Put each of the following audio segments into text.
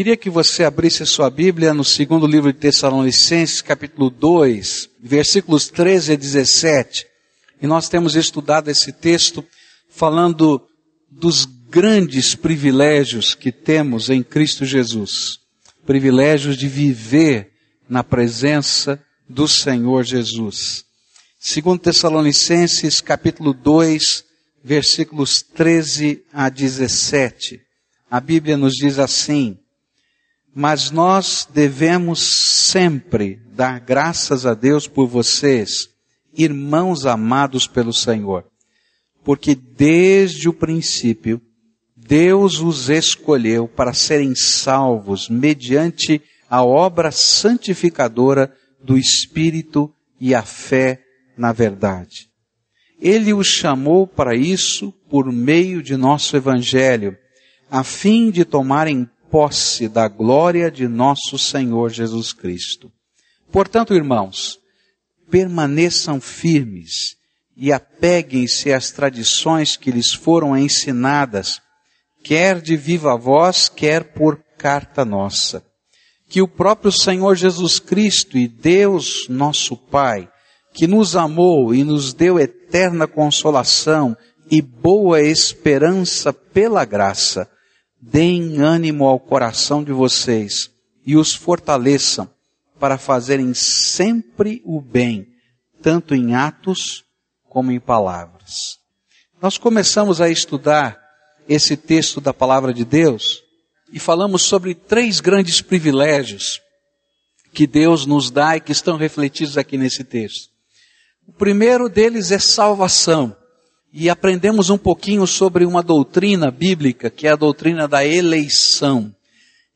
Queria que você abrisse a sua Bíblia no segundo livro de Tessalonicenses, capítulo 2, versículos 13 a 17. E nós temos estudado esse texto falando dos grandes privilégios que temos em Cristo Jesus. Privilégios de viver na presença do Senhor Jesus. Segundo Tessalonicenses, capítulo 2, versículos 13 a 17. A Bíblia nos diz assim: Mas nós devemos sempre dar graças a Deus por vocês, irmãos amados pelo Senhor, porque desde o princípio Deus os escolheu para serem salvos mediante a obra santificadora do Espírito e a fé na verdade. Ele os chamou para isso por meio de nosso Evangelho, a fim de tomarem posse da glória de nosso Senhor Jesus Cristo. Portanto, irmãos, permaneçam firmes e apeguem-se às tradições que lhes foram ensinadas, quer de viva voz, quer por carta nossa. Que o próprio Senhor Jesus Cristo e Deus, nosso Pai, que nos amou e nos deu eterna consolação e boa esperança pela graça, deem ânimo ao coração de vocês e os fortaleçam para fazerem sempre o bem, tanto em atos como em palavras. Nós começamos a estudar esse texto da palavra de Deus e falamos sobre três grandes privilégios que Deus nos dá e que estão refletidos aqui nesse texto. O primeiro deles é salvação. E aprendemos um pouquinho sobre uma doutrina bíblica, que é a doutrina da eleição.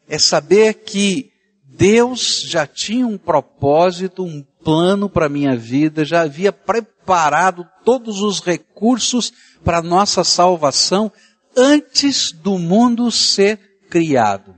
É saber que Deus já tinha um propósito, um plano para a minha vida, já havia preparado todos os recursos para a nossa salvação antes do mundo ser criado.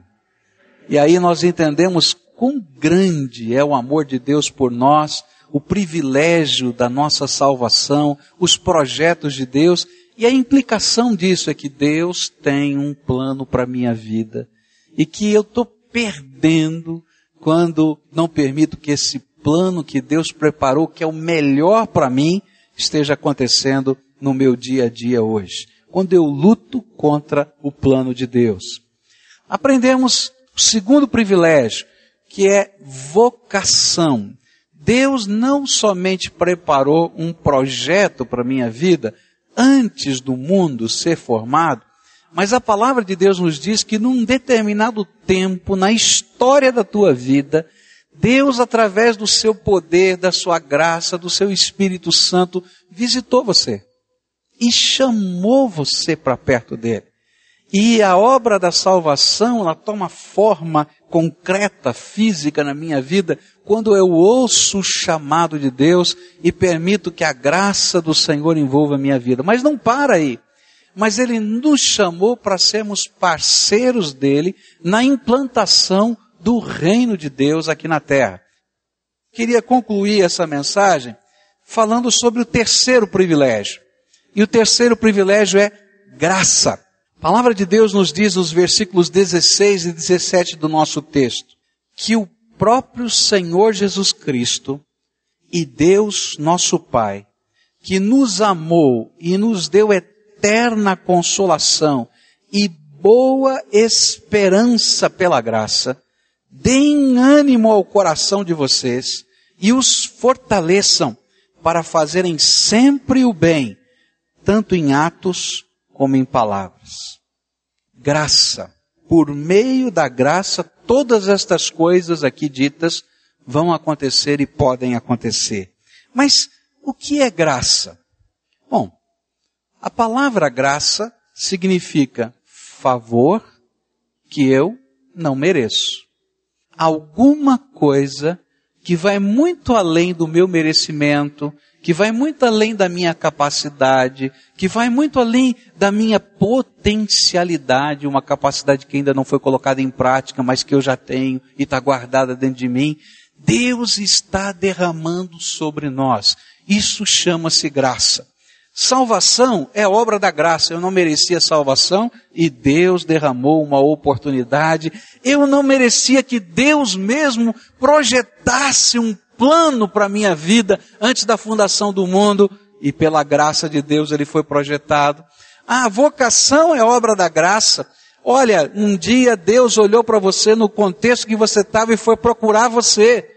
E aí nós entendemos quão grande é o amor de Deus por nós, o privilégio da nossa salvação, os projetos de Deus, e a implicação disso é que Deus tem um plano para a minha vida e que eu estou perdendo quando não permito que esse plano que Deus preparou, que é o melhor para mim, esteja acontecendo no meu dia a dia hoje. Quando eu luto contra o plano de Deus. Aprendemos o segundo privilégio, que é vocação. Deus não somente preparou um projeto para a minha vida antes do mundo ser formado, mas a palavra de Deus nos diz que num determinado tempo na história da tua vida, Deus, através do seu poder, da sua graça, do seu Espírito Santo, visitou você e chamou você para perto dele. E a obra da salvação, ela toma forma concreta, física na minha vida, quando eu ouço o chamado de Deus e permito que a graça do Senhor envolva a minha vida. Mas não para aí. Mas Ele nos chamou para sermos parceiros dele na implantação do reino de Deus aqui na terra. Queria concluir essa mensagem falando sobre o terceiro privilégio. E o terceiro privilégio é graça. A palavra de Deus nos diz nos versículos 16 e 17 do nosso texto que o próprio Senhor Jesus Cristo e Deus nosso Pai, que nos amou e nos deu eterna consolação e boa esperança pela graça, deem ânimo ao coração de vocês e os fortaleçam para fazerem sempre o bem, tanto em atos como em palavras. Graça. Por meio da graça, todas estas coisas aqui ditas vão acontecer e podem acontecer. Mas o que é graça? Bom, a palavra graça significa favor que eu não mereço. Alguma coisa que vai muito além do meu merecimento, que vai muito além da minha capacidade, que vai muito além da minha potencialidade, uma capacidade que ainda não foi colocada em prática, mas que eu já tenho e está guardada dentro de mim. Deus está derramando sobre nós. Isso chama-se graça. Salvação é obra da graça. Eu não merecia salvação e Deus derramou uma oportunidade. Eu não merecia que Deus mesmo projetasse um plano para a minha vida antes da fundação do mundo e pela graça de Deus ele foi projetado. A vocação é obra da graça. Olha, um dia Deus olhou para você no contexto que você estava e foi procurar você.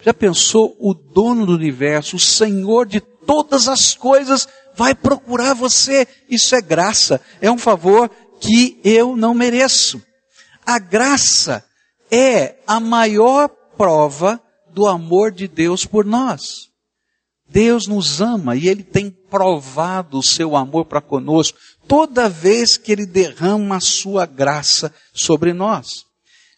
Já pensou o dono do universo, o Senhor de todas as coisas, vai procurar você. Isso é graça. É um favor que eu não mereço. A graça é a maior prova do amor de Deus por nós. Deus nos ama e Ele tem provado o seu amor para conosco toda vez que Ele derrama a sua graça sobre nós.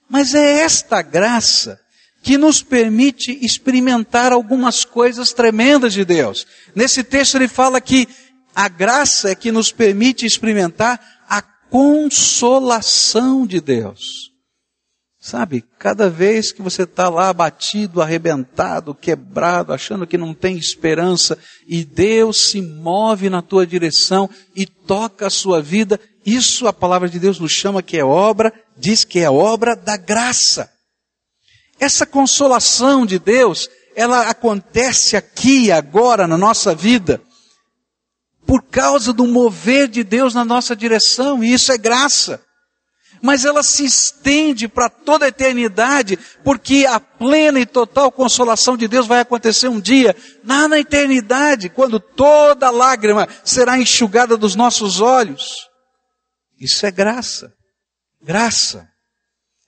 Mas é esta graça que nos permite experimentar algumas coisas tremendas de Deus. Nesse texto ele fala que a graça é que nos permite experimentar a consolação de Deus. Sabe, cada vez que você está lá abatido, arrebentado, quebrado, achando que não tem esperança, e Deus se move na tua direção e toca a sua vida, isso a palavra de Deus nos chama que é obra, diz que é obra da graça. Essa consolação de Deus, ela acontece aqui, agora, na nossa vida, por causa do mover de Deus na nossa direção, e isso é graça. Mas ela se estende para toda a eternidade, porque a plena e total consolação de Deus vai acontecer um dia, lá na eternidade, quando toda lágrima será enxugada dos nossos olhos. Isso é graça. Graça.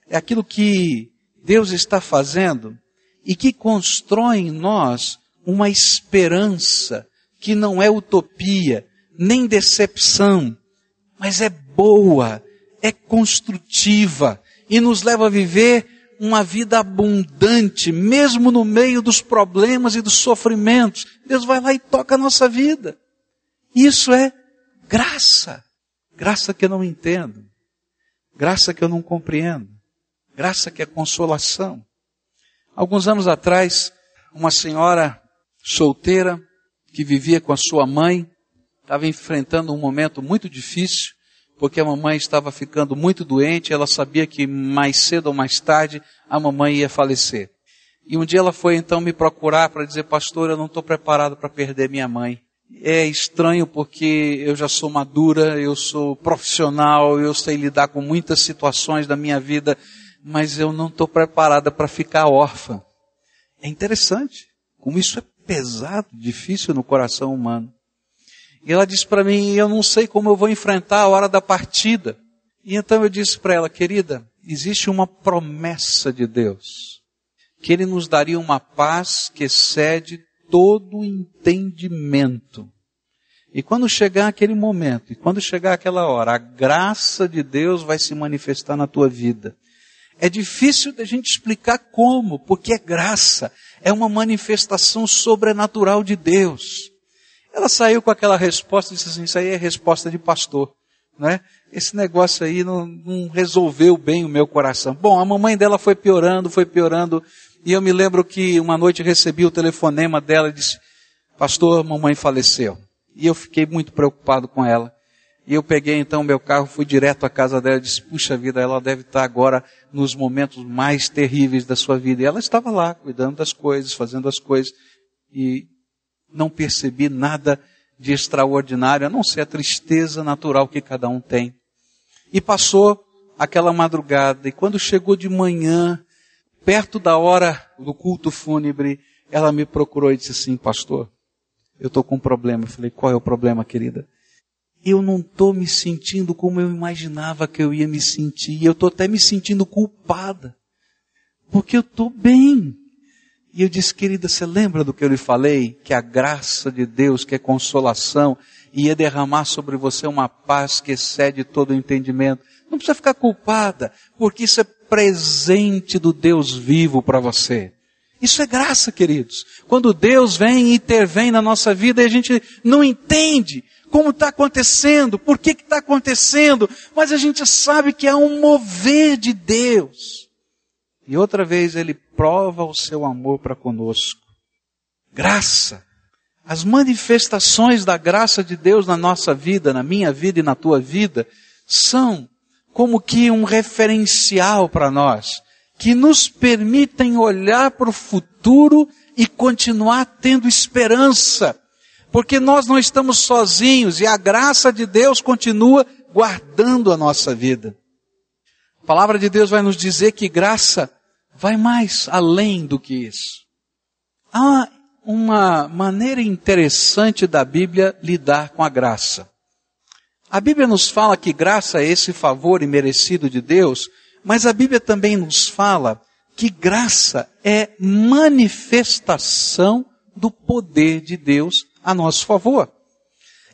É aquilo que Deus está fazendo e que constrói em nós uma esperança que não é utopia, nem decepção, mas é boa, é construtiva e nos leva a viver uma vida abundante, mesmo no meio dos problemas e dos sofrimentos. Deus vai lá e toca a nossa vida. Isso é graça. Graça que eu não entendo. Graça que eu não compreendo. Graça que é consolação. Alguns anos atrás, uma senhora solteira que vivia com a sua mãe estava enfrentando um momento muito difícil, porque a mamãe estava ficando muito doente, ela sabia que mais cedo ou mais tarde a mamãe ia falecer. E um dia ela foi então me procurar para dizer, pastor, eu não estou preparado para perder minha mãe. É estranho porque eu já sou madura, eu sou profissional, eu sei lidar com muitas situações da minha vida mas eu não estou preparada para ficar órfã. É interessante como isso é pesado, difícil no coração humano. E ela disse para mim: Eu não sei como eu vou enfrentar a hora da partida. E então eu disse para ela: Querida, existe uma promessa de Deus, que Ele nos daria uma paz que excede todo entendimento. E quando chegar aquele momento, e quando chegar aquela hora, a graça de Deus vai se manifestar na tua vida. É difícil da gente explicar como, porque é graça, é uma manifestação sobrenatural de Deus. Ela saiu com aquela resposta e disse assim: Isso aí é resposta de pastor. Né? Esse negócio aí não, não resolveu bem o meu coração. Bom, a mamãe dela foi piorando, foi piorando. E eu me lembro que uma noite recebi o telefonema dela e disse: Pastor, mamãe faleceu. E eu fiquei muito preocupado com ela. E eu peguei então meu carro, fui direto à casa dela e disse, puxa vida, ela deve estar agora nos momentos mais terríveis da sua vida. E ela estava lá, cuidando das coisas, fazendo as coisas. E não percebi nada de extraordinário, a não ser a tristeza natural que cada um tem. E passou aquela madrugada, e quando chegou de manhã, perto da hora do culto fúnebre, ela me procurou e disse assim, pastor, eu estou com um problema. Eu falei, qual é o problema, querida? eu não estou me sentindo como eu imaginava que eu ia me sentir. Eu estou até me sentindo culpada. Porque eu estou bem. E eu disse, querida, você lembra do que eu lhe falei? Que a graça de Deus, que é consolação, ia derramar sobre você uma paz que excede todo o entendimento. Não precisa ficar culpada, porque isso é presente do Deus vivo para você. Isso é graça, queridos. Quando Deus vem e intervém na nossa vida e a gente não entende, como está acontecendo, por que está acontecendo, mas a gente sabe que há um mover de Deus. E outra vez ele prova o seu amor para conosco. Graça. As manifestações da graça de Deus na nossa vida, na minha vida e na tua vida, são como que um referencial para nós, que nos permitem olhar para o futuro e continuar tendo esperança, porque nós não estamos sozinhos e a graça de Deus continua guardando a nossa vida. A palavra de Deus vai nos dizer que graça vai mais além do que isso. Há uma maneira interessante da Bíblia lidar com a graça. A Bíblia nos fala que graça é esse favor imerecido de Deus, mas a Bíblia também nos fala que graça é manifestação do poder de Deus a nosso favor.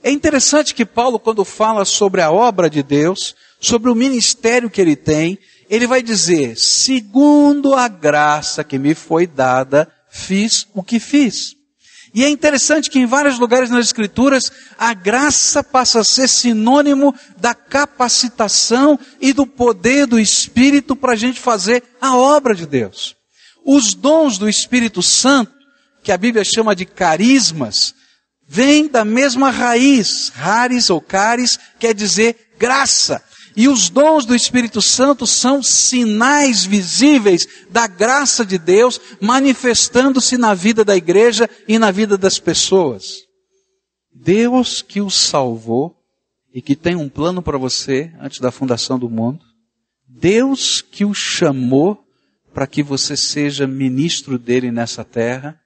É interessante que Paulo, quando fala sobre a obra de Deus, sobre o ministério que ele tem, ele vai dizer, segundo a graça que me foi dada, fiz o que fiz. E é interessante que em vários lugares nas Escrituras, a graça passa a ser sinônimo da capacitação e do poder do Espírito para a gente fazer a obra de Deus. Os dons do Espírito Santo, que a Bíblia chama de carismas, vêm da mesma raiz. Rares ou caris quer dizer graça. E os dons do Espírito Santo são sinais visíveis da graça de Deus manifestando-se na vida da igreja e na vida das pessoas. Deus que o salvou e que tem um plano para você antes da fundação do mundo. Deus que o chamou para que você seja ministro dele nessa terra.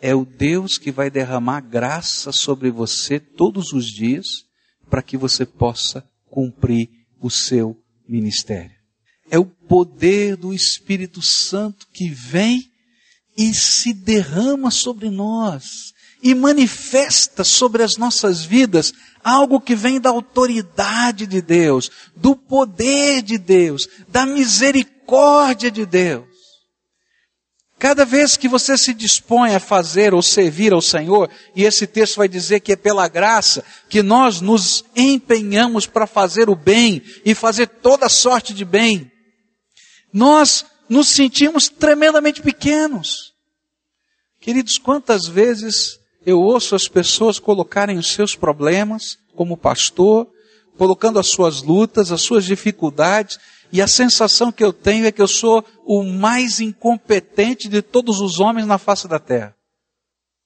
É o Deus que vai derramar graça sobre você todos os dias para que você possa cumprir o seu ministério. É o poder do Espírito Santo que vem e se derrama sobre nós e manifesta sobre as nossas vidas algo que vem da autoridade de Deus, do poder de Deus, da misericórdia de Deus. Cada vez que você se dispõe a fazer ou servir ao Senhor, e esse texto vai dizer que é pela graça que nós nos empenhamos para fazer o bem e fazer toda sorte de bem, nós nos sentimos tremendamente pequenos. Queridos, quantas vezes eu ouço as pessoas colocarem os seus problemas como pastor, colocando as suas lutas, as suas dificuldades, e a sensação que eu tenho é que eu sou o mais incompetente de todos os homens na face da terra.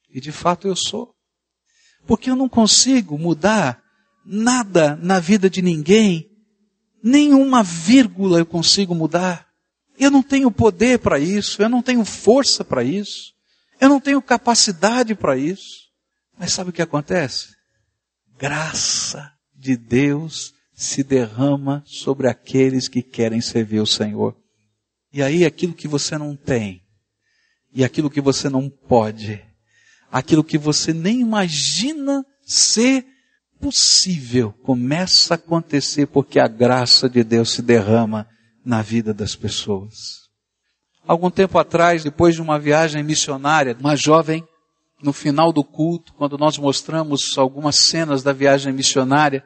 E de fato eu sou. Porque eu não consigo mudar nada na vida de ninguém, nenhuma vírgula eu consigo mudar. Eu não tenho poder para isso, eu não tenho força para isso, eu não tenho capacidade para isso. Mas sabe o que acontece? Graça de Deus se derrama sobre aqueles que querem servir o Senhor. E aí aquilo que você não tem, e aquilo que você não pode, aquilo que você nem imagina ser possível, começa a acontecer porque a graça de Deus se derrama na vida das pessoas. Algum tempo atrás, depois de uma viagem missionária, uma jovem, no final do culto, quando nós mostramos algumas cenas da viagem missionária,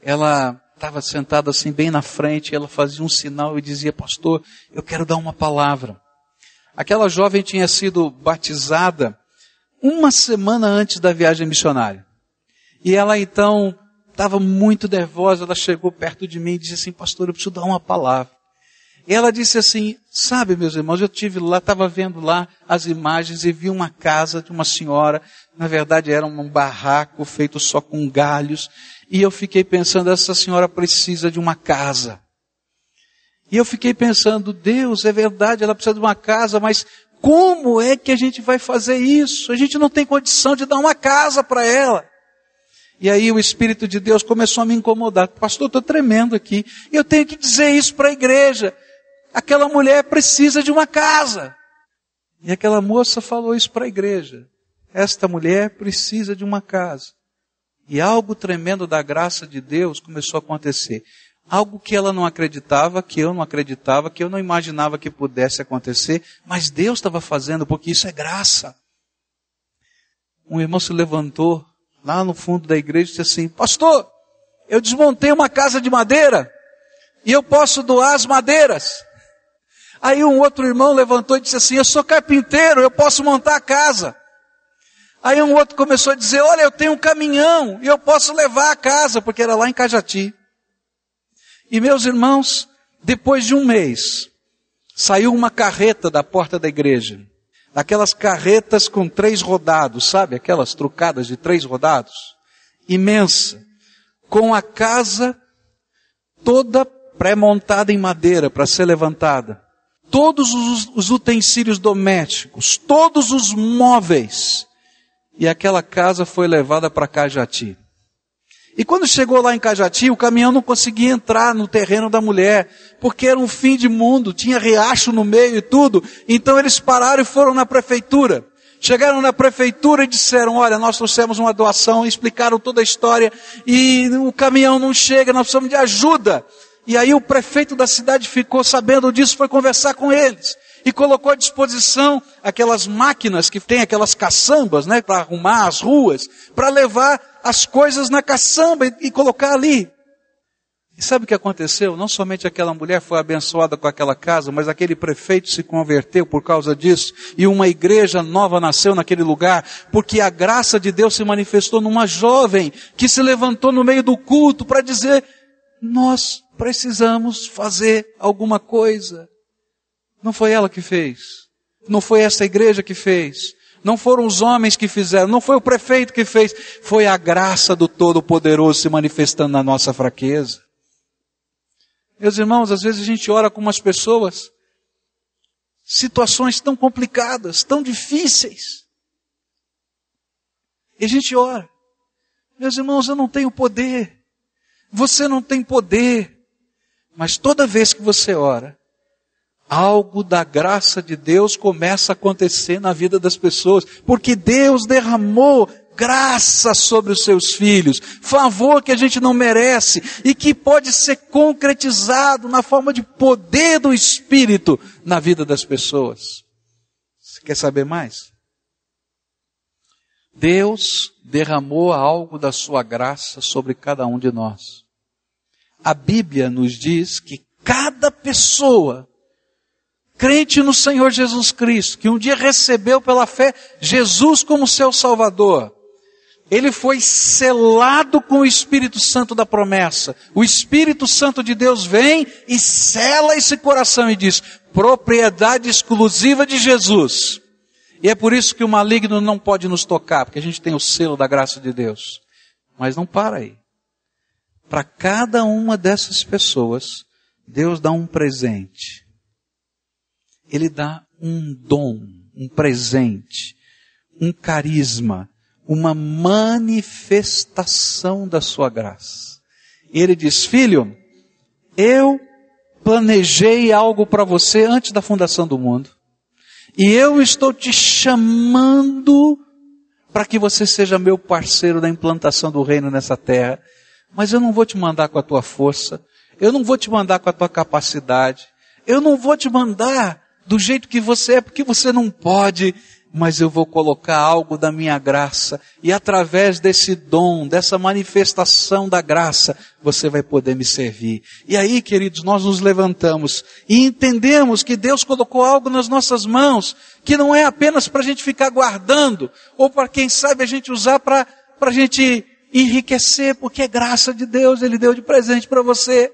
ela estava sentada assim bem na frente, ela fazia um sinal e dizia, pastor, eu quero dar uma palavra. Aquela jovem tinha sido batizada uma semana antes da viagem missionária. E ela então estava muito nervosa, ela chegou perto de mim e disse assim, pastor, eu preciso dar uma palavra. E ela disse assim, sabe meus irmãos, eu tive lá, estava vendo lá as imagens e vi uma casa de uma senhora, na verdade era um barraco feito só com galhos, e eu fiquei pensando, essa senhora precisa de uma casa. E eu fiquei pensando, Deus, é verdade, ela precisa de uma casa, mas como é que a gente vai fazer isso? A gente não tem condição de dar uma casa para ela. E aí o Espírito de Deus começou a me incomodar. Pastor, estou tremendo aqui. Eu tenho que dizer isso para a igreja. Aquela mulher precisa de uma casa. E aquela moça falou isso para a igreja. Esta mulher precisa de uma casa. E algo tremendo da graça de Deus começou a acontecer. Algo que ela não acreditava, que eu não acreditava, que eu não imaginava que pudesse acontecer, mas Deus estava fazendo, porque isso é graça. Um irmão se levantou lá no fundo da igreja e disse assim: Pastor, eu desmontei uma casa de madeira e eu posso doar as madeiras. Aí um outro irmão levantou e disse assim: Eu sou carpinteiro, eu posso montar a casa. Aí um outro começou a dizer: Olha, eu tenho um caminhão e eu posso levar a casa, porque era lá em Cajati. E meus irmãos, depois de um mês, saiu uma carreta da porta da igreja. Aquelas carretas com três rodados, sabe? Aquelas trucadas de três rodados. Imensa. Com a casa toda pré-montada em madeira para ser levantada. Todos os, os utensílios domésticos, todos os móveis e aquela casa foi levada para Cajati. E quando chegou lá em Cajati, o caminhão não conseguia entrar no terreno da mulher, porque era um fim de mundo, tinha riacho no meio e tudo. Então eles pararam e foram na prefeitura. Chegaram na prefeitura e disseram, olha, nós trouxemos uma doação, explicaram toda a história, e o caminhão não chega, nós precisamos de ajuda. E aí o prefeito da cidade ficou sabendo disso, foi conversar com eles e colocou à disposição aquelas máquinas que tem aquelas caçambas, né, para arrumar as ruas, para levar as coisas na caçamba e, e colocar ali. E sabe o que aconteceu? Não somente aquela mulher foi abençoada com aquela casa, mas aquele prefeito se converteu por causa disso, e uma igreja nova nasceu naquele lugar, porque a graça de Deus se manifestou numa jovem que se levantou no meio do culto para dizer: Nós precisamos fazer alguma coisa. Não foi ela que fez. Não foi essa igreja que fez. Não foram os homens que fizeram. Não foi o prefeito que fez. Foi a graça do Todo-Poderoso se manifestando na nossa fraqueza. Meus irmãos, às vezes a gente ora com umas pessoas, situações tão complicadas, tão difíceis. E a gente ora. Meus irmãos, eu não tenho poder. Você não tem poder. Mas toda vez que você ora, algo da graça de Deus começa a acontecer na vida das pessoas, porque Deus derramou graça sobre os seus filhos, favor que a gente não merece e que pode ser concretizado na forma de poder do Espírito na vida das pessoas. Você quer saber mais? Deus derramou algo da sua graça sobre cada um de nós. A Bíblia nos diz que cada pessoa crente no Senhor Jesus Cristo, que um dia recebeu pela fé Jesus como seu Salvador, ele foi selado com o Espírito Santo da promessa. O Espírito Santo de Deus vem e sela esse coração e diz: propriedade exclusiva de Jesus. E é por isso que o maligno não pode nos tocar, porque a gente tem o selo da graça de Deus. Mas não para aí. Para cada uma dessas pessoas, Deus dá um presente ele dá um dom, um presente, um carisma, uma manifestação da sua graça. Ele diz: Filho, eu planejei algo para você antes da fundação do mundo. E eu estou te chamando para que você seja meu parceiro da implantação do reino nessa terra. Mas eu não vou te mandar com a tua força. Eu não vou te mandar com a tua capacidade. Eu não vou te mandar do jeito que você é, porque você não pode, mas eu vou colocar algo da minha graça, e através desse dom, dessa manifestação da graça, você vai poder me servir. E aí, queridos, nós nos levantamos e entendemos que Deus colocou algo nas nossas mãos, que não é apenas para a gente ficar guardando, ou para quem sabe a gente usar para a gente enriquecer, porque é graça de Deus, Ele deu de presente para você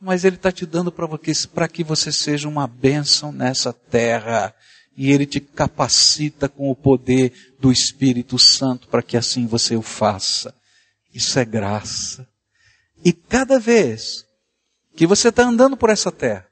mas Ele está te dando para que você seja uma bênção nessa terra. E Ele te capacita com o poder do Espírito Santo para que assim você o faça. Isso é graça. E cada vez que você está andando por essa terra,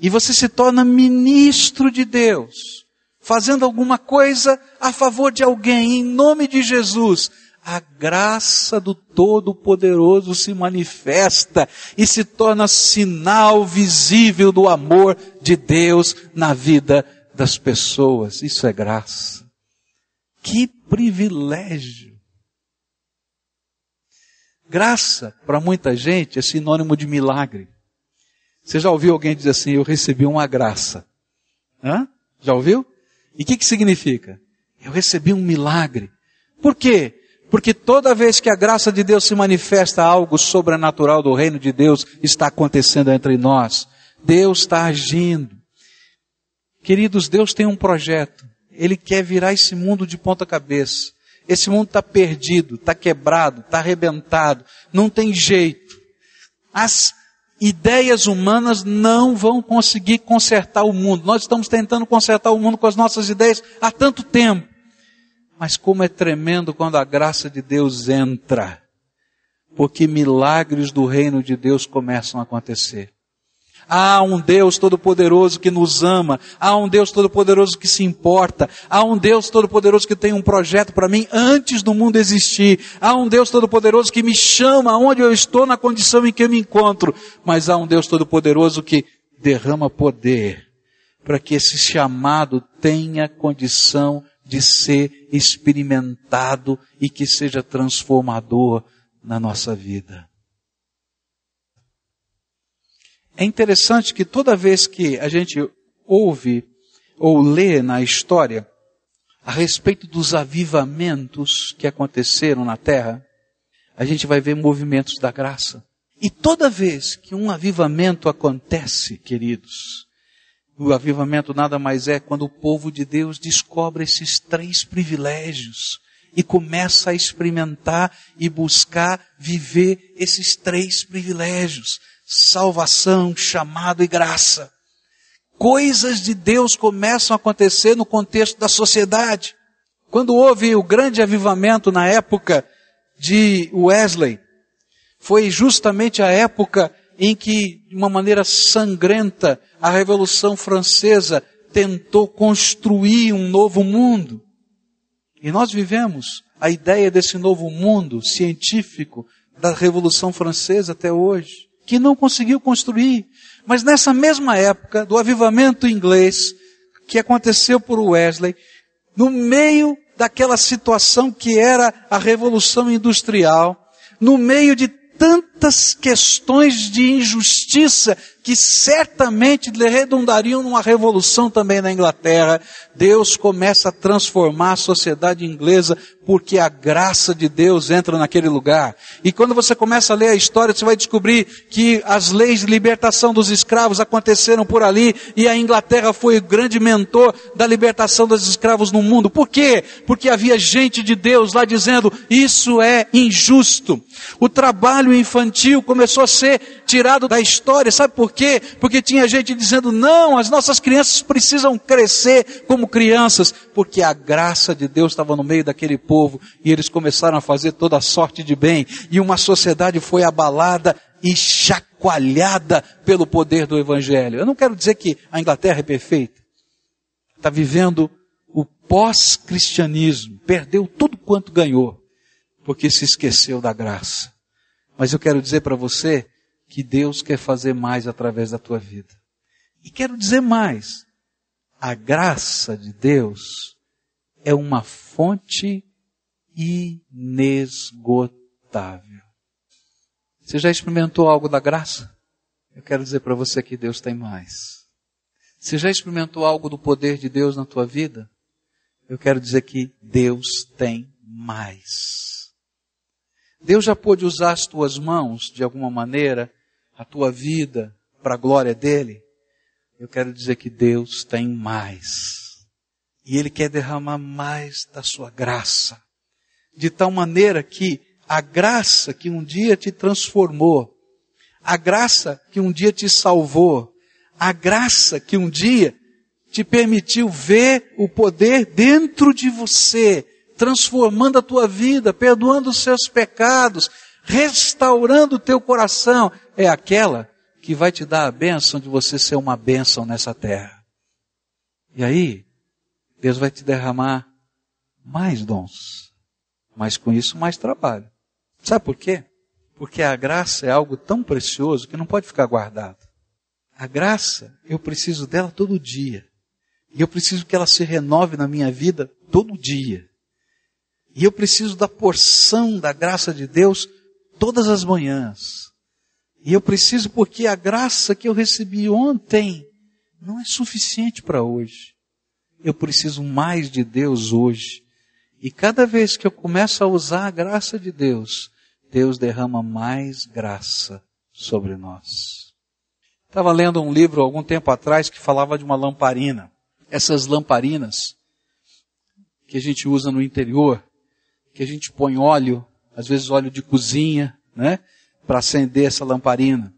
e você se torna ministro de Deus, fazendo alguma coisa a favor de alguém, em nome de Jesus, a graça do Todo-Poderoso se manifesta e se torna sinal visível do amor de Deus na vida das pessoas. Isso é graça. Que privilégio! Graça, para muita gente, é sinônimo de milagre. Você já ouviu alguém dizer assim, eu recebi uma graça? Hã? Já ouviu? E o que, que significa? Eu recebi um milagre. Por quê? Porque toda vez que a graça de Deus se manifesta, algo sobrenatural do reino de Deus está acontecendo entre nós. Deus está agindo. Queridos, Deus tem um projeto. Ele quer virar esse mundo de ponta cabeça. Esse mundo está perdido, está quebrado, está arrebentado, não tem jeito. As ideias humanas não vão conseguir consertar o mundo. Nós estamos tentando consertar o mundo com as nossas ideias há tanto tempo. Mas como é tremendo quando a graça de Deus entra, porque milagres do reino de Deus começam a acontecer. Há um Deus Todo-Poderoso que nos ama. Há um Deus Todo-Poderoso que se importa. Há um Deus Todo-Poderoso que tem um projeto para mim antes do mundo existir. Há um Deus Todo-Poderoso que me chama onde eu estou na condição em que eu me encontro. Mas há um Deus Todo-Poderoso que derrama poder para que esse chamado tenha condição de ser experimentado e que seja transformador na nossa vida. É interessante que toda vez que a gente ouve ou lê na história a respeito dos avivamentos que aconteceram na terra, a gente vai ver movimentos da graça. E toda vez que um avivamento acontece, queridos, o avivamento nada mais é quando o povo de Deus descobre esses três privilégios e começa a experimentar e buscar viver esses três privilégios salvação, chamado e graça. Coisas de Deus começam a acontecer no contexto da sociedade. Quando houve o grande avivamento na época de Wesley, foi justamente a época em que, de uma maneira sangrenta, a Revolução Francesa tentou construir um novo mundo. E nós vivemos a ideia desse novo mundo científico da Revolução Francesa até hoje que não conseguiu construir. Mas nessa mesma época do avivamento inglês, que aconteceu por Wesley, no meio daquela situação que era a revolução industrial, no meio de tantas questões de injustiça que certamente redundariam numa revolução também na Inglaterra, Deus começa a transformar a sociedade inglesa porque a graça de Deus entra naquele lugar. E quando você começa a ler a história, você vai descobrir que as leis de libertação dos escravos aconteceram por ali e a Inglaterra foi o grande mentor da libertação dos escravos no mundo. Por quê? Porque havia gente de Deus lá dizendo, isso é injusto. O trabalho infantil começou a ser tirado da história. Sabe por quê? Porque tinha gente dizendo, não, as nossas crianças precisam crescer como crianças, porque a graça de Deus estava no meio daquele povo e eles começaram a fazer toda sorte de bem e uma sociedade foi abalada e chacoalhada pelo poder do Evangelho. Eu não quero dizer que a Inglaterra é perfeita. Está vivendo o pós-cristianismo, perdeu tudo quanto ganhou, porque se esqueceu da graça. Mas eu quero dizer para você que Deus quer fazer mais através da tua vida. E quero dizer mais, a graça de Deus é uma fonte inesgotável. Você já experimentou algo da graça? Eu quero dizer para você que Deus tem mais. Você já experimentou algo do poder de Deus na tua vida? Eu quero dizer que Deus tem mais. Deus já pôde usar as tuas mãos de alguma maneira, a tua vida, para a glória dele? eu quero dizer que Deus tem mais. E Ele quer derramar mais da sua graça. De tal maneira que a graça que um dia te transformou, a graça que um dia te salvou, a graça que um dia te permitiu ver o poder dentro de você, transformando a tua vida, perdoando os seus pecados, restaurando o teu coração, é aquela que vai te dar a bênção de você ser uma bênção nessa terra. E aí, Deus vai te derramar mais dons, mas com isso mais trabalho. Sabe por quê? Porque a graça é algo tão precioso que não pode ficar guardado. A graça, eu preciso dela todo dia. E eu preciso que ela se renove na minha vida todo dia. E eu preciso da porção da graça de Deus todas as manhãs. E eu preciso porque a graça que eu recebi ontem não é suficiente para hoje. Eu preciso mais de Deus hoje. E cada vez que eu começo a usar a graça de Deus, Deus derrama mais graça sobre nós. Estava lendo um livro algum tempo atrás que falava de uma lamparina. Essas lamparinas, que a gente usa no interior, que a gente põe óleo, às vezes óleo de cozinha, né? Para acender essa lamparina.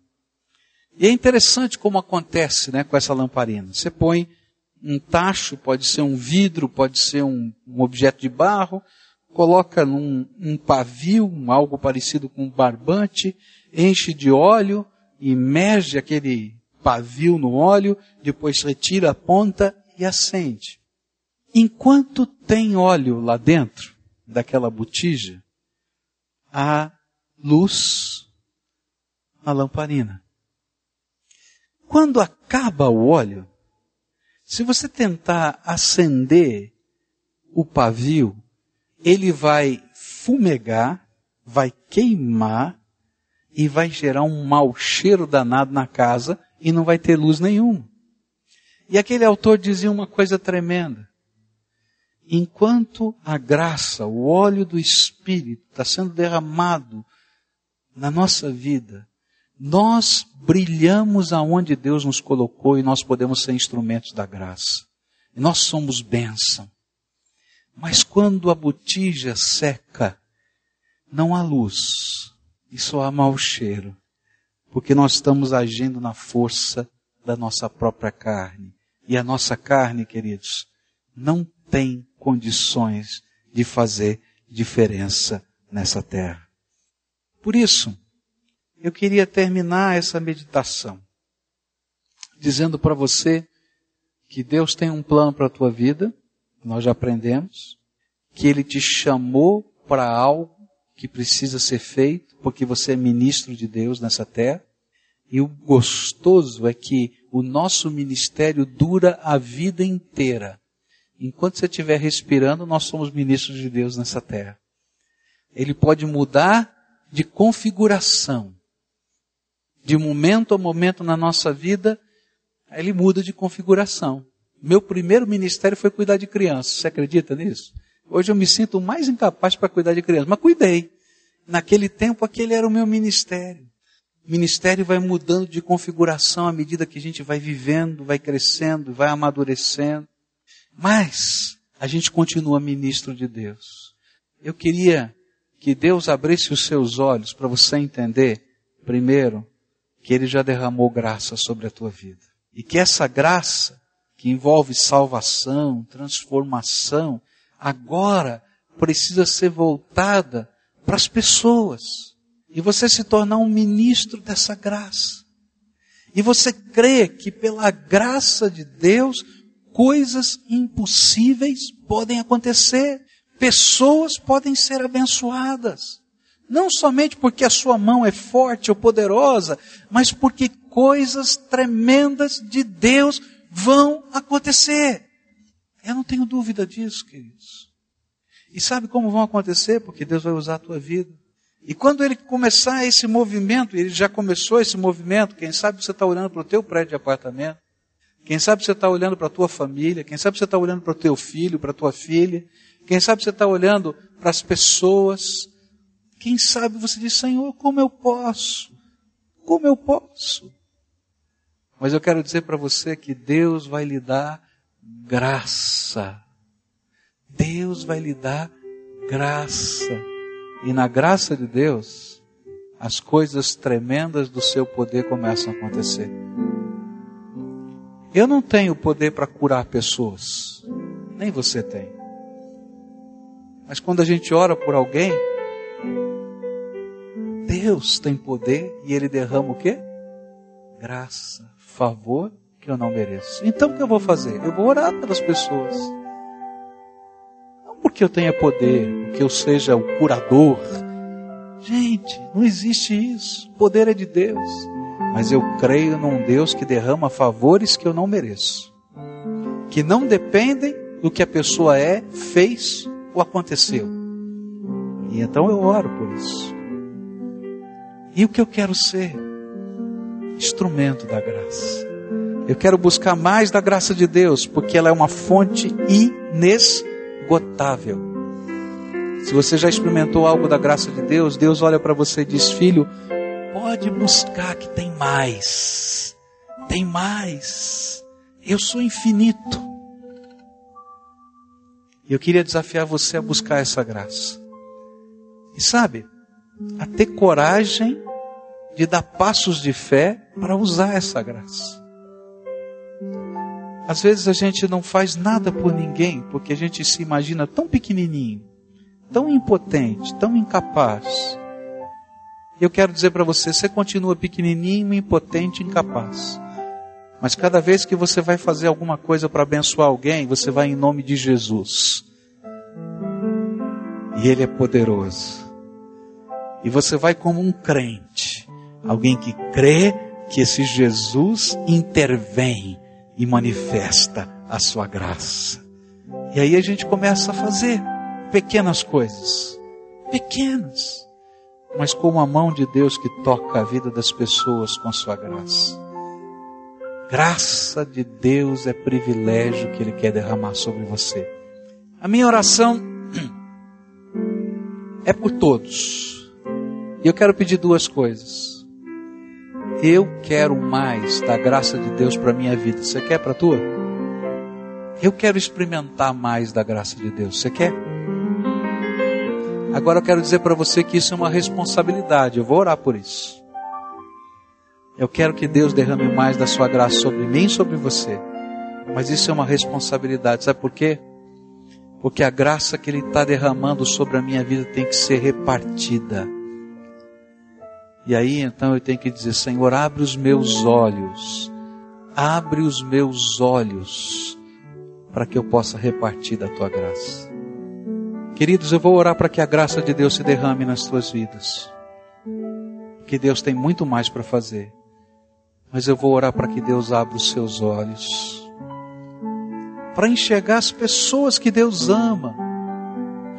E é interessante como acontece, né, com essa lamparina. Você põe um tacho, pode ser um vidro, pode ser um, um objeto de barro, coloca num um pavio, algo parecido com um barbante, enche de óleo, imerge aquele pavio no óleo, depois retira a ponta e acende. Enquanto tem óleo lá dentro daquela botija, há luz na lamparina. Quando acaba o óleo, se você tentar acender o pavio, ele vai fumegar, vai queimar e vai gerar um mau cheiro danado na casa e não vai ter luz nenhuma. E aquele autor dizia uma coisa tremenda. Enquanto a graça, o óleo do Espírito está sendo derramado na nossa vida, nós brilhamos aonde Deus nos colocou e nós podemos ser instrumentos da graça. Nós somos bênção. Mas quando a botija seca, não há luz e só há mau cheiro, porque nós estamos agindo na força da nossa própria carne. E a nossa carne, queridos, não tem condições de fazer diferença nessa terra. Por isso, eu queria terminar essa meditação dizendo para você que Deus tem um plano para a tua vida, nós já aprendemos, que Ele te chamou para algo que precisa ser feito, porque você é ministro de Deus nessa terra. E o gostoso é que o nosso ministério dura a vida inteira. Enquanto você estiver respirando, nós somos ministros de Deus nessa terra. Ele pode mudar de configuração, de momento a momento na nossa vida, ele muda de configuração. Meu primeiro ministério foi cuidar de crianças. Você acredita nisso? Hoje eu me sinto mais incapaz para cuidar de crianças, mas cuidei. Naquele tempo, aquele era o meu ministério. O ministério vai mudando de configuração à medida que a gente vai vivendo, vai crescendo, vai amadurecendo. Mas a gente continua ministro de Deus. Eu queria que Deus abrisse os seus olhos para você entender, primeiro, que Ele já derramou graça sobre a tua vida. E que essa graça, que envolve salvação, transformação, agora precisa ser voltada para as pessoas. E você se tornar um ministro dessa graça. E você crê que pela graça de Deus, coisas impossíveis podem acontecer. Pessoas podem ser abençoadas. Não somente porque a sua mão é forte ou poderosa, mas porque coisas tremendas de Deus vão acontecer. Eu não tenho dúvida disso, queridos. E sabe como vão acontecer? Porque Deus vai usar a tua vida. E quando ele começar esse movimento, ele já começou esse movimento, quem sabe você está olhando para o teu prédio de apartamento, quem sabe você está olhando para a tua família, quem sabe você está olhando para o teu filho, para a tua filha, quem sabe você está olhando para as pessoas, quem sabe você diz, Senhor, como eu posso? Como eu posso? Mas eu quero dizer para você que Deus vai lhe dar graça. Deus vai lhe dar graça. E na graça de Deus, as coisas tremendas do seu poder começam a acontecer. Eu não tenho poder para curar pessoas, nem você tem. Mas quando a gente ora por alguém, Deus tem poder e Ele derrama o quê? Graça, favor que eu não mereço. Então o que eu vou fazer? Eu vou orar pelas pessoas. Não porque eu tenha poder, porque eu seja o curador. Gente, não existe isso. O poder é de Deus. Mas eu creio num Deus que derrama favores que eu não mereço. Que não dependem do que a pessoa é, fez ou aconteceu. E então eu oro por isso. E o que eu quero ser? Instrumento da graça. Eu quero buscar mais da graça de Deus, porque ela é uma fonte inesgotável. Se você já experimentou algo da graça de Deus, Deus olha para você e diz: Filho, pode buscar que tem mais. Tem mais. Eu sou infinito. E eu queria desafiar você a buscar essa graça. E sabe, a ter coragem de dar passos de fé para usar essa graça. Às vezes a gente não faz nada por ninguém porque a gente se imagina tão pequenininho, tão impotente, tão incapaz. Eu quero dizer para você, você continua pequenininho, impotente, incapaz. Mas cada vez que você vai fazer alguma coisa para abençoar alguém, você vai em nome de Jesus. E Ele é poderoso. E você vai como um crente, alguém que crê que esse Jesus intervém e manifesta a sua graça. E aí a gente começa a fazer pequenas coisas, pequenas, mas com a mão de Deus que toca a vida das pessoas com sua graça. Graça de Deus é privilégio que Ele quer derramar sobre você. A minha oração é por todos. E eu quero pedir duas coisas. Eu quero mais da graça de Deus para minha vida. Você quer para a tua? Eu quero experimentar mais da graça de Deus. Você quer? Agora eu quero dizer para você que isso é uma responsabilidade. Eu vou orar por isso. Eu quero que Deus derrame mais da sua graça sobre mim e sobre você. Mas isso é uma responsabilidade. Sabe por quê? Porque a graça que Ele está derramando sobre a minha vida tem que ser repartida. E aí então eu tenho que dizer: Senhor, abre os meus olhos, abre os meus olhos, para que eu possa repartir da tua graça. Queridos, eu vou orar para que a graça de Deus se derrame nas tuas vidas. Que Deus tem muito mais para fazer. Mas eu vou orar para que Deus abra os seus olhos. Para enxergar as pessoas que Deus ama,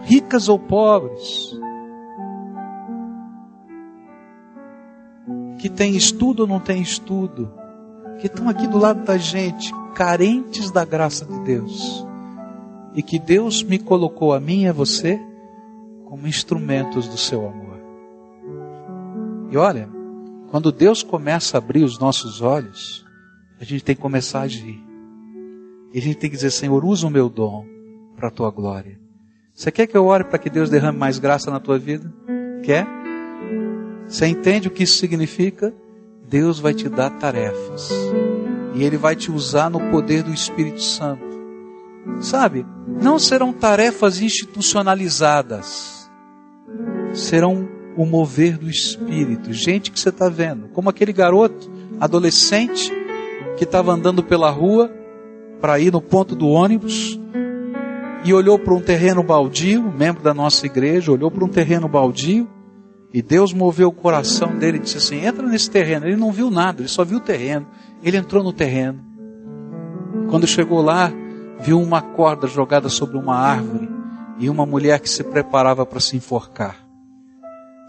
ricas ou pobres que tem estudo ou não tem estudo, que estão aqui do lado da gente, carentes da graça de Deus, e que Deus me colocou a mim e a você como instrumentos do seu amor. E olha, quando Deus começa a abrir os nossos olhos, a gente tem que começar a agir. E a gente tem que dizer, Senhor, usa o meu dom para a tua glória. Você quer que eu ore para que Deus derrame mais graça na tua vida? Quer? Você entende o que isso significa? Deus vai te dar tarefas. E Ele vai te usar no poder do Espírito Santo. Sabe? Não serão tarefas institucionalizadas. Serão o mover do Espírito. Gente que você está vendo. Como aquele garoto, adolescente, que estava andando pela rua para ir no ponto do ônibus e olhou para um terreno baldio, membro da nossa igreja, olhou para um terreno baldio e Deus moveu o coração dele e disse assim: entra nesse terreno. Ele não viu nada, ele só viu o terreno. Ele entrou no terreno. Quando chegou lá, viu uma corda jogada sobre uma árvore e uma mulher que se preparava para se enforcar.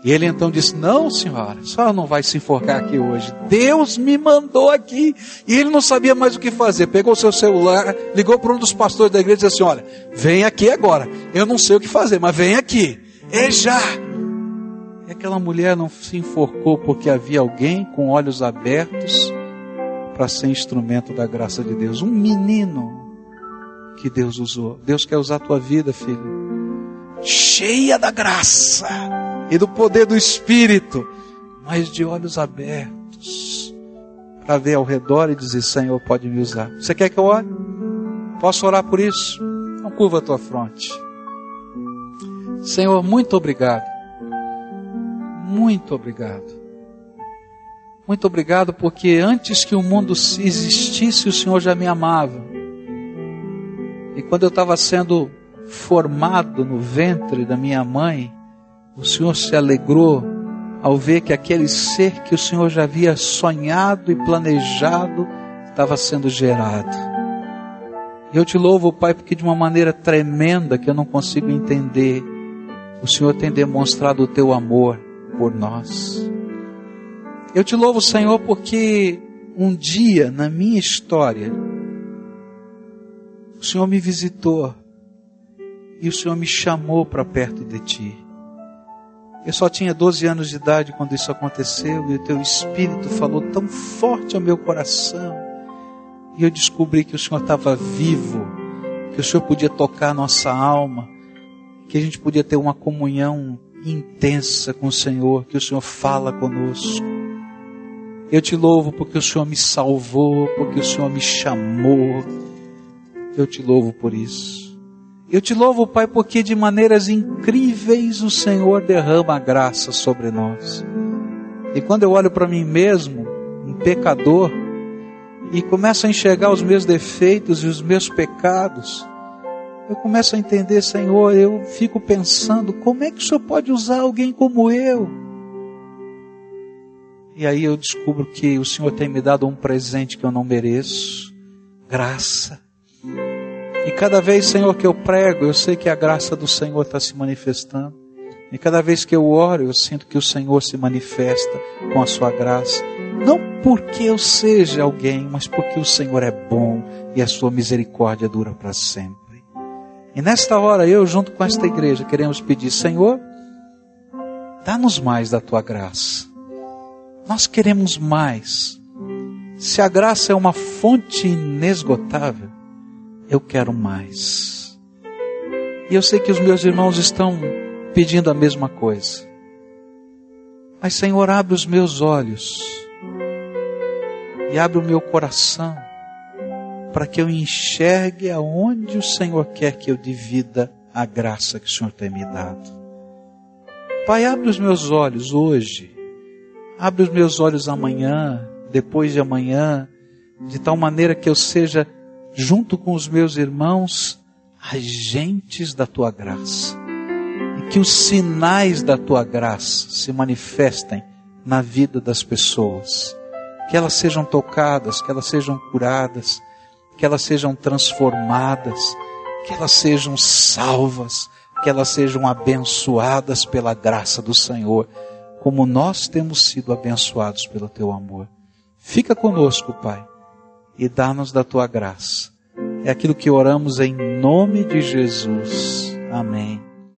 E ele então disse: Não, senhora, senhora não vai se enforcar aqui hoje. Deus me mandou aqui. E ele não sabia mais o que fazer. Pegou seu celular, ligou para um dos pastores da igreja e disse assim: Olha, vem aqui agora. Eu não sei o que fazer, mas vem aqui. É já. E aquela mulher não se enforcou porque havia alguém com olhos abertos para ser instrumento da graça de Deus. Um menino que Deus usou. Deus quer usar a tua vida, filho. Cheia da graça e do poder do Espírito, mas de olhos abertos para ver ao redor e dizer: Senhor, pode me usar. Você quer que eu ore? Posso orar por isso? Não curva a tua fronte. Senhor, muito obrigado muito obrigado. Muito obrigado porque antes que o mundo existisse, o Senhor já me amava. E quando eu estava sendo formado no ventre da minha mãe, o Senhor se alegrou ao ver que aquele ser que o Senhor já havia sonhado e planejado estava sendo gerado. Eu te louvo, Pai, porque de uma maneira tremenda que eu não consigo entender, o Senhor tem demonstrado o teu amor por nós. Eu te louvo, Senhor, porque um dia na minha história, o Senhor me visitou e o Senhor me chamou para perto de Ti. Eu só tinha 12 anos de idade quando isso aconteceu e o Teu Espírito falou tão forte ao meu coração. E eu descobri que o Senhor estava vivo, que o Senhor podia tocar nossa alma, que a gente podia ter uma comunhão intensa com o Senhor, que o Senhor fala conosco. Eu te louvo porque o Senhor me salvou, porque o Senhor me chamou. Eu te louvo por isso. Eu te louvo, Pai, porque de maneiras incríveis o Senhor derrama a graça sobre nós. E quando eu olho para mim mesmo, um pecador, e começo a enxergar os meus defeitos e os meus pecados, eu começo a entender, Senhor, eu fico pensando, como é que o Senhor pode usar alguém como eu? E aí eu descubro que o Senhor tem me dado um presente que eu não mereço, graça. E cada vez, Senhor, que eu prego, eu sei que a graça do Senhor está se manifestando. E cada vez que eu oro, eu sinto que o Senhor se manifesta com a sua graça. Não porque eu seja alguém, mas porque o Senhor é bom e a sua misericórdia dura para sempre. E nesta hora, eu, junto com esta igreja, queremos pedir: Senhor, dá-nos mais da tua graça. Nós queremos mais. Se a graça é uma fonte inesgotável, eu quero mais. E eu sei que os meus irmãos estão pedindo a mesma coisa. Mas, Senhor, abre os meus olhos e abre o meu coração para que eu enxergue aonde o Senhor quer que eu divida a graça que o Senhor tem me dado. Pai, abre os meus olhos hoje Abre os meus olhos amanhã, depois de amanhã, de tal maneira que eu seja, junto com os meus irmãos, agentes da tua graça. E que os sinais da tua graça se manifestem na vida das pessoas. Que elas sejam tocadas, que elas sejam curadas, que elas sejam transformadas, que elas sejam salvas, que elas sejam abençoadas pela graça do Senhor como nós temos sido abençoados pelo teu amor. Fica conosco, Pai, e dá-nos da tua graça. É aquilo que oramos em nome de Jesus. Amém.